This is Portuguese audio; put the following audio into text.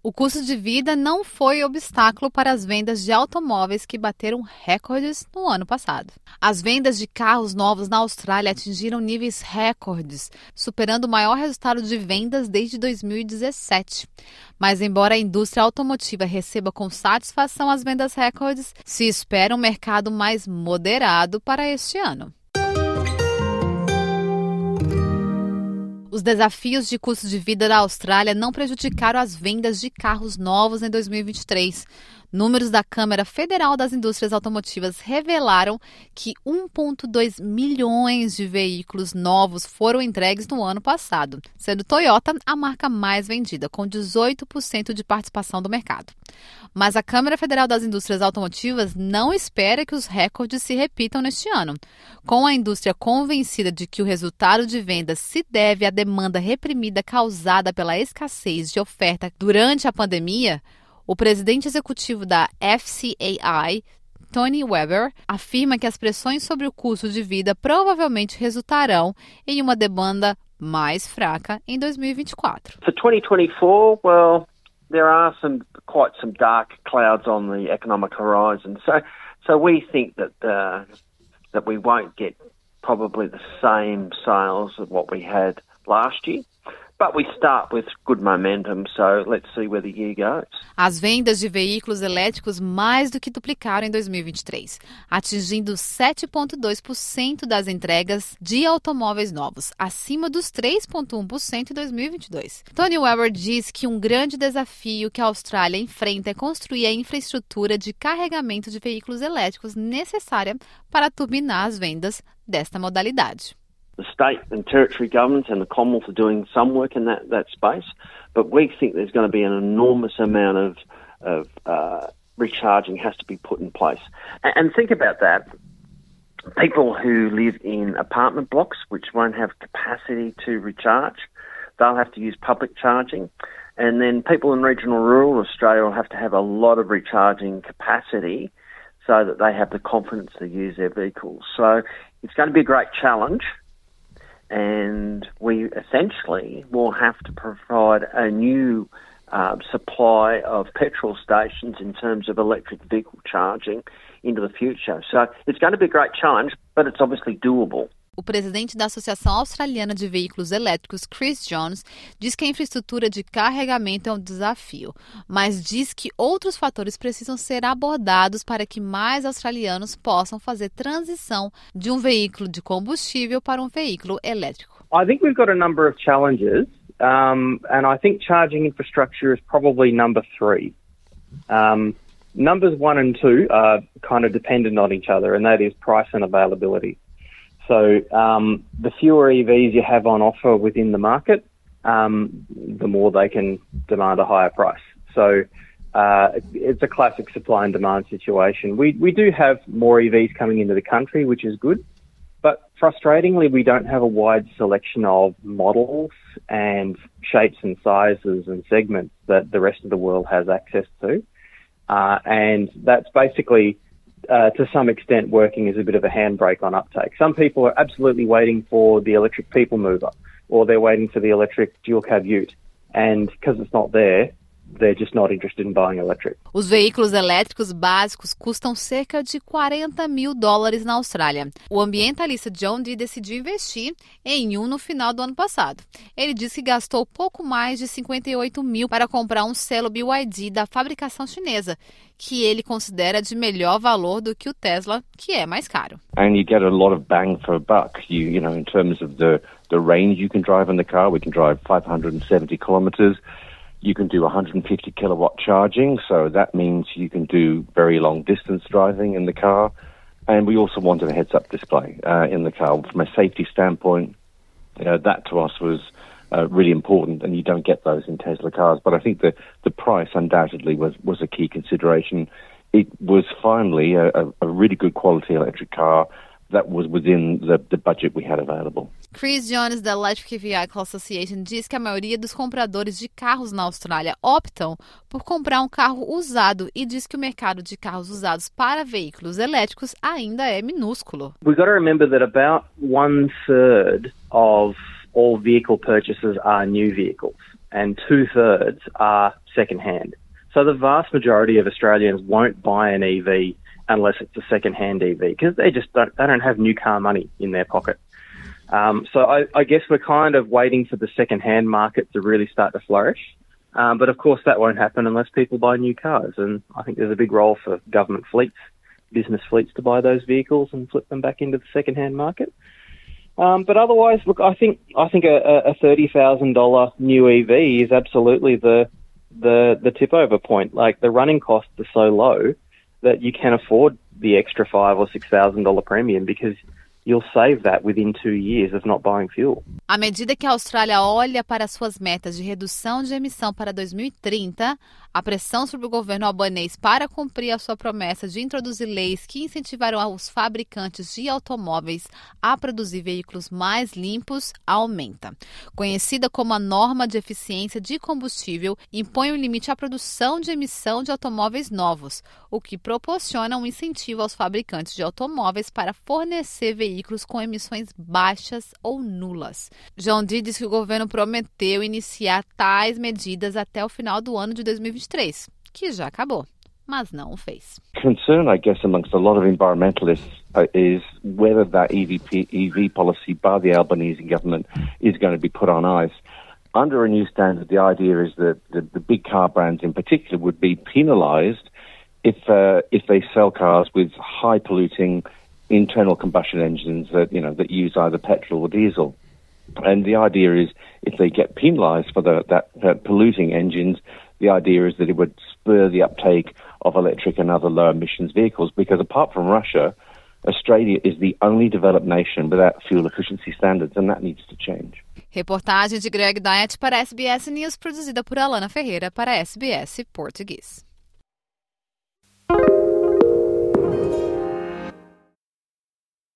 O custo de vida não foi obstáculo para as vendas de automóveis que bateram recordes no ano passado. As vendas de carros novos na Austrália atingiram níveis recordes, superando o maior resultado de vendas desde 2017. Mas, embora a indústria automotiva receba com satisfação as vendas recordes, se espera um mercado mais moderado para este ano. Os desafios de custo de vida da Austrália não prejudicaram as vendas de carros novos em 2023. Números da Câmara Federal das Indústrias Automotivas revelaram que 1,2 milhões de veículos novos foram entregues no ano passado, sendo Toyota a marca mais vendida, com 18% de participação do mercado. Mas a Câmara Federal das Indústrias Automotivas não espera que os recordes se repitam neste ano. Com a indústria convencida de que o resultado de vendas se deve à demanda reprimida causada pela escassez de oferta durante a pandemia, o presidente executivo da FCAI, Tony Weber, afirma que as pressões sobre o custo de vida provavelmente resultarão em uma demanda mais fraca em 2024. For 2024, well, there are some quite some dark clouds on the economic horizon. So, so we think that uh, that we won't get probably the same sales of what we had last year. But we start with good momentum, so let's see where the year goes. As vendas de veículos elétricos mais do que duplicaram em 2023, atingindo 7,2% das entregas de automóveis novos, acima dos 3,1% em 2022. Tony Weber diz que um grande desafio que a Austrália enfrenta é construir a infraestrutura de carregamento de veículos elétricos necessária para turbinar as vendas desta modalidade. The state and territory governments and the Commonwealth are doing some work in that, that space, but we think there's going to be an enormous amount of, of uh, recharging has to be put in place. And, and think about that. People who live in apartment blocks which won't have capacity to recharge, they'll have to use public charging. And then people in regional rural Australia will have to have a lot of recharging capacity so that they have the confidence to use their vehicles. So it's going to be a great challenge and we essentially will have to provide a new uh, supply of petrol stations in terms of electric vehicle charging into the future. So it's going to be a great challenge, but it's obviously doable. O presidente da Associação Australiana de Veículos Elétricos, Chris Jones, diz que a infraestrutura de carregamento é um desafio, mas diz que outros fatores precisam ser abordados para que mais australianos possam fazer transição de um veículo de combustível para um veículo elétrico. I think we've got a number of challenges, um, and I think charging infrastructure is probably number three. Um, numbers one and two are kind of dependent on each other, and that is price and availability. So um, the fewer EVs you have on offer within the market, um, the more they can demand a higher price. So uh, it's a classic supply and demand situation. We we do have more EVs coming into the country, which is good, but frustratingly, we don't have a wide selection of models and shapes and sizes and segments that the rest of the world has access to, uh, and that's basically uh, to some extent working as a bit of a handbrake on uptake. Some people are absolutely waiting for the electric people mover or they're waiting for the electric dual cab ute. And because it's not there, they're just not interested in buying electric. Os veículos elétricos básicos custam cerca de 40 mil dólares na Austrália. O ambientalista John Dee decidiu investir em um no final do ano passado. Ele disse que gastou pouco mais de 58 mil para comprar um selo BYD da fabricação chinesa, que ele considera de melhor valor do que o Tesla, que é mais caro. And you get a lot of bang for a buck. You, you know, in terms of the the range you can drive in the car, we can drive 570 kilometers. You can do 150 kilowatt charging, so that means you can do very long distance driving in the car. And we also wanted a heads up display uh, in the car. From a safety standpoint, you know, that to us was uh, really important, and you don't get those in Tesla cars. But I think the, the price undoubtedly was, was a key consideration. It was finally a, a really good quality electric car that was within the, the budget we had available. Chris Jones, da Electric Vehicle Association, diz que a maioria dos compradores de carros na Austrália optam por comprar um carro usado e diz que o mercado de carros usados para veículos elétricos ainda é minúsculo. We've got to remember that about one third of all vehicle purchases are new vehicles. and two thirds are second hand. So the vast majority of Australians won't buy an EV unless it's a second hand EV because they just don't, they don't have new car money in their pocket. Um, so I, I, guess we're kind of waiting for the second hand market to really start to flourish. Um, but of course, that won't happen unless people buy new cars. And I think there's a big role for government fleets, business fleets, to buy those vehicles and flip them back into the second hand market. Um, but otherwise, look, I think I think a, a thirty thousand dollar new EV is absolutely the the the tip over point. Like the running costs are so low that you can afford the extra five or six thousand dollar premium because you'll save that within two years of not buying fuel. À medida que a Austrália olha para suas metas de redução de emissão para 2030, a pressão sobre o governo albanês para cumprir a sua promessa de introduzir leis que incentivarão os fabricantes de automóveis a produzir veículos mais limpos aumenta. Conhecida como a norma de eficiência de combustível, impõe um limite à produção de emissão de automóveis novos, o que proporciona um incentivo aos fabricantes de automóveis para fornecer veículos com emissões baixas ou nulas. João Dee diz que o governo prometeu iniciar tais medidas até o final do ano de 2023, que já acabou. mas não o fez. Concern, I guess, amongst a lot of environmentalists uh, is whether that EV policy by the Albanese government is going to be put on ice. Under a new standard, the idea is that the, the big car brands in particular would be penalised if uh, if they sell cars with high polluting internal combustion engines that you know that use either petrol or diesel. And the idea is if they get penalised for the, that, that polluting engines, the idea is that it would spur the uptake of electric and other low emissions vehicles because apart from Russia, Australia is the only developed nation without fuel efficiency standards and that needs to change. Reportagem de Greg Diet para SBS News, produzida por Alana Ferreira para SBS Português.